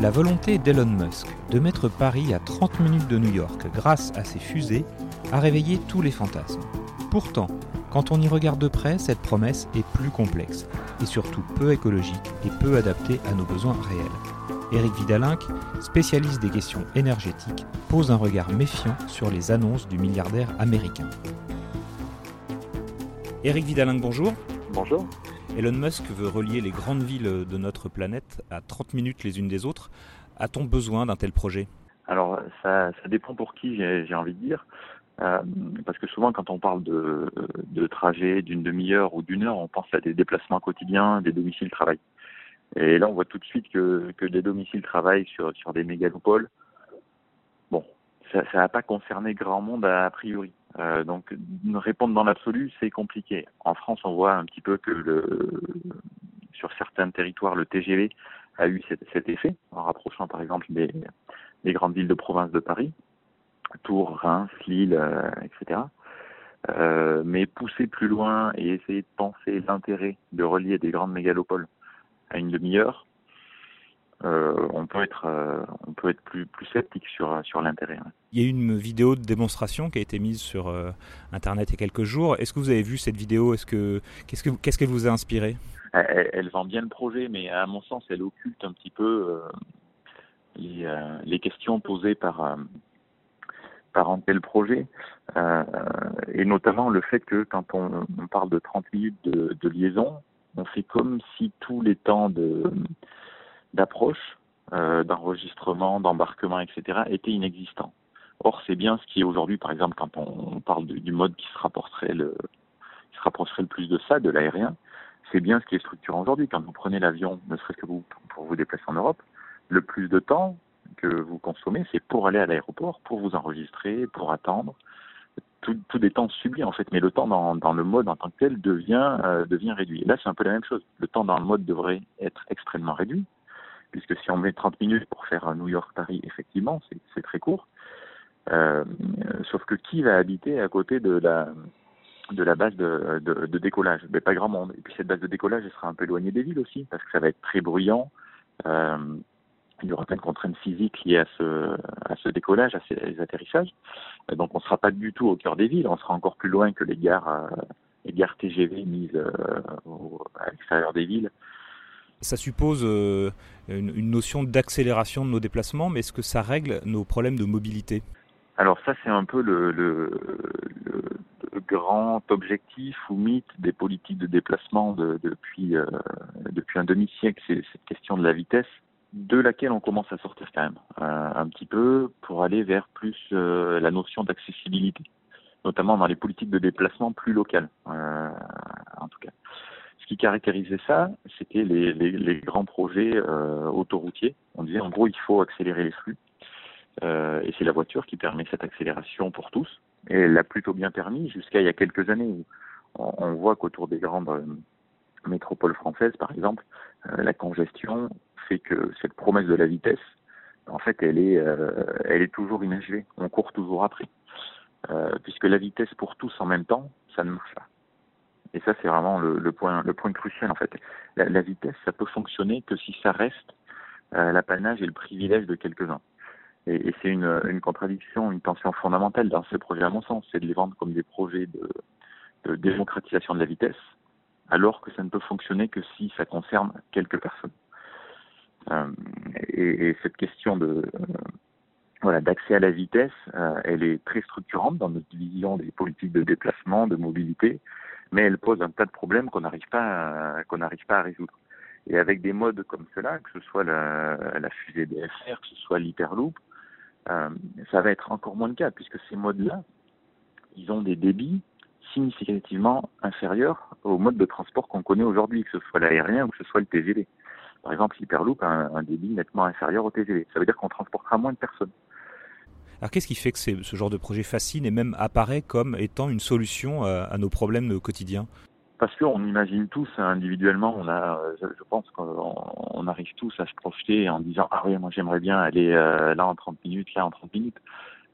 La volonté d'Elon Musk de mettre Paris à 30 minutes de New York grâce à ses fusées a réveillé tous les fantasmes. Pourtant, quand on y regarde de près, cette promesse est plus complexe et surtout peu écologique et peu adaptée à nos besoins réels. Éric Vidalinck, spécialiste des questions énergétiques, pose un regard méfiant sur les annonces du milliardaire américain. Éric Vidalinck, bonjour. Bonjour. Elon Musk veut relier les grandes villes de notre planète à 30 minutes les unes des autres. A-t-on besoin d'un tel projet? Alors, ça, dépend pour qui, j'ai envie de dire. Euh, parce que souvent, quand on parle de, de trajet d'une demi-heure ou d'une heure, on pense à des déplacements quotidiens, des domiciles travail. Et là, on voit tout de suite que, que des domiciles travail sur, sur des mégalopoles, bon, ça ne va pas concerner grand monde a priori. Euh, donc répondre dans l'absolu, c'est compliqué. En France, on voit un petit peu que le, sur certains territoires, le TGV a eu cet, effet, en rapprochant par exemple des, des, grandes villes de province de Paris, Tours, Reims, Lille, euh, etc. Euh, mais pousser plus loin et essayer de penser l'intérêt de relier des grandes mégalopoles à une demi-heure, on peut être, euh, on peut être plus, plus sceptique sur, sur l'intérêt. Il y a eu une vidéo de démonstration qui a été mise sur euh, Internet il y a quelques jours. Est-ce que vous avez vu cette vidéo? Est-ce que qu'est-ce que qu'est-ce qu'elle vous a inspiré? Elle, elle, vend bien le projet, mais à mon sens, elle occulte un petit peu les, les, questions posées par par un tel projet, et notamment le fait que quand on, on parle de 30 minutes de, de liaison, on fait comme si tous les temps de d'approche, euh, d'enregistrement, d'embarquement, etc., étaient inexistants. Or, c'est bien ce qui est aujourd'hui, par exemple, quand on parle de, du mode qui se rapprocherait le, qui se rapprocherait le plus de ça, de l'aérien, c'est bien ce qui est structurant aujourd'hui. Quand vous prenez l'avion, ne serait-ce que vous pour vous déplacer en Europe, le plus de temps que vous consommez, c'est pour aller à l'aéroport, pour vous enregistrer, pour attendre. Tout, tout des temps subis en fait, mais le temps dans, dans le mode en tant que tel devient euh, devient réduit. Et là, c'est un peu la même chose. Le temps dans le mode devrait être extrêmement réduit, puisque si on met 30 minutes pour faire New York-Paris, effectivement, c'est très court. Euh, sauf que qui va habiter à côté de la de la base de, de, de décollage? Ben, Pas grand monde. Et puis cette base de décollage, elle sera un peu éloignée des villes aussi, parce que ça va être très bruyant. Euh, il y aura plein de contraintes physiques liées à ce, à ce décollage, à ces atterrissages. Donc on ne sera pas du tout au cœur des villes, on sera encore plus loin que les gares, euh, les gares TGV mises euh, à l'extérieur des villes. Ça suppose euh, une, notion d'accélération de nos déplacements, mais est-ce que ça règle nos problèmes de mobilité? Alors ça, c'est un peu le, le, grand objectif ou mythe des politiques de déplacement de, depuis, euh, depuis un demi-siècle, c'est cette question de la vitesse de laquelle on commence à sortir quand même euh, un petit peu pour aller vers plus la notion d'accessibilité, notamment dans les politiques de déplacement plus locales, en tout cas. Ce qui caractérisait ça, c'était les, grands projets euh, autoroutiers. On disait en gros il faut accélérer les flux, euh, et c'est la voiture qui permet cette accélération pour tous. Et elle l'a plutôt bien permis jusqu'à il y a quelques années où on, voit qu'autour des grandes métropoles françaises, par exemple, la congestion fait que cette promesse de la vitesse, en fait, elle est, elle est toujours inachevée. On court toujours après. puisque la vitesse pour tous en même temps, ça ne marche pas. Et ça, c'est vraiment le, point, le point crucial en fait. La, vitesse, ça peut fonctionner que si ça reste euh, l'apanage et le privilège de quelques-uns. Et, c'est une, contradiction, une tension fondamentale dans ces projets, à mon sens, c'est de les vendre comme des projets de, démocratisation de la vitesse, alors que ça ne peut fonctionner que si ça concerne quelques personnes. Euh, et, et, cette question de euh, voilà d'accès à la vitesse, elle est très structurante dans notre vision des politiques de déplacement, de mobilité, mais elle pose un tas de problèmes qu'on n'arrive pas qu'on n'arrive pas à résoudre. Et avec des modes comme cela, que ce soit la, la fusée DFR, que ce soit l'hyperloop, euh, ça va être encore moins le cas puisque ces modes-là, ils ont des débits significativement inférieurs aux modes de transport qu'on connaît aujourd'hui, que ce soit l'aérien ou que ce soit le TGV. Par exemple, l'hyperloop a un, un débit nettement inférieur au TGV. Ça veut dire qu'on transportera moins de personnes. Alors qu'est-ce qui fait que ce genre de projet fascine et même apparaît comme étant une solution euh, à, nos problèmes quotidiens? Parce qu'on imagine tous individuellement, on a, je pense qu'on arrive tous à se projeter en disant ah oui moi j'aimerais bien aller euh, là en 30 minutes, là en 30 minutes.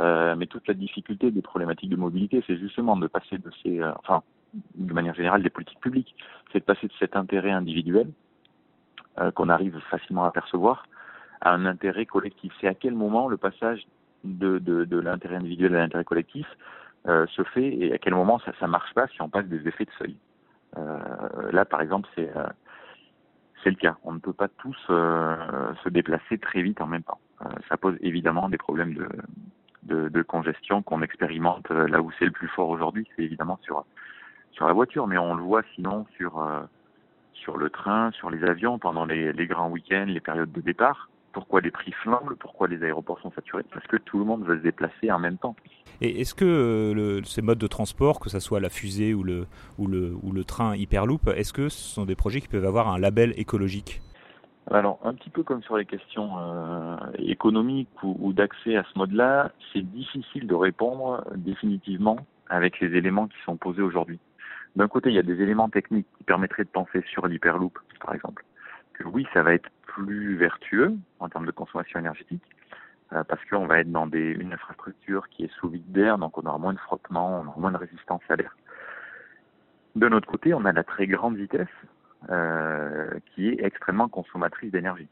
Euh, mais toute la difficulté des problématiques de mobilité, c'est justement de passer de ces, enfin de manière générale des politiques publiques, c'est de passer de cet intérêt individuel qu'on arrive facilement à percevoir à un intérêt collectif. C'est à quel moment le passage de, de, l'intérêt individuel à l'intérêt collectif euh, se fait et à quel moment ça ne marche pas si on passe des effets de seuil. Euh, là, par exemple, c'est euh, c'est le cas. On ne peut pas tous se déplacer très vite en même temps. Ça pose évidemment des problèmes de, de, de congestion qu'on expérimente là où c'est le plus fort aujourd'hui, c'est évidemment sur sur la voiture, mais on le voit sinon sur sur le train, sur les avions pendant les, les grands week-ends, les périodes de départ pourquoi les prix flambent, pourquoi les aéroports sont saturés, parce que tout le monde veut se déplacer en même temps. Et est-ce que euh, ces modes de transport, que ce soit la fusée ou le, ou le, ou le train Hyperloop, est-ce que ce sont des projets qui peuvent avoir un label écologique? Alors, un petit peu comme sur les questions euh, économiques ou, ou d'accès à ce mode-là, c'est difficile de répondre définitivement avec les éléments qui sont posés aujourd'hui. D'un côté, il y a des éléments techniques qui permettraient de penser sur l'hyperloop, par exemple oui, ça va être plus vertueux en termes de consommation énergétique, euh, parce qu'on va être dans une infrastructure qui est sous vide d'air, donc on aura moins de frottement, on aura moins de résistance à l'air. De notre côté, on a la très grande vitesse, euh, qui est extrêmement consommatrice d'énergie.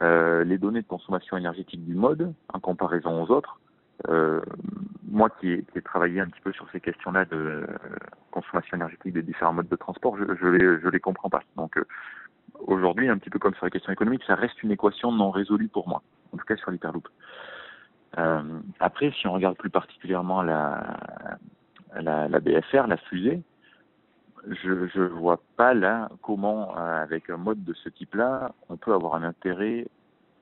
Euh, les données de consommation énergétique du mode, en comparaison aux autres, moi qui ai, travaillé un petit peu sur ces questions-là de consommation énergétique des différents modes de transport, je, je les, les comprends pas. Donc, aujourd'hui, un petit peu comme sur la question économique, ça reste une équation non résolue pour moi, en tout cas sur l'hyperloop. Euh, après, si on regarde plus particulièrement la, la, la BFR, la fusée, je ne vois pas là comment, euh, avec un mode de ce type-là, on peut avoir un intérêt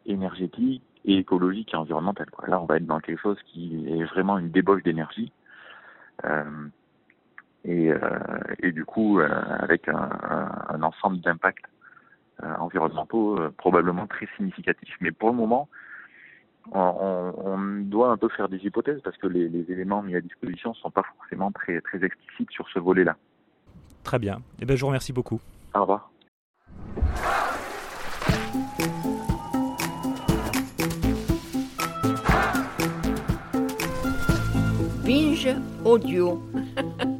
énergétique et écologique et environnemental. Là, on va être dans quelque chose qui est vraiment une débauche d'énergie. Euh, et, du coup, avec un, un, ensemble d'impacts environnementaux euh, probablement très significatifs. Mais pour le moment, on, on, doit un peu faire des hypothèses parce que les, les éléments mis à disposition ne sont pas forcément très, très explicites sur ce volet-là. Très bien. Eh bien, je vous remercie beaucoup. Au revoir. Binge audio.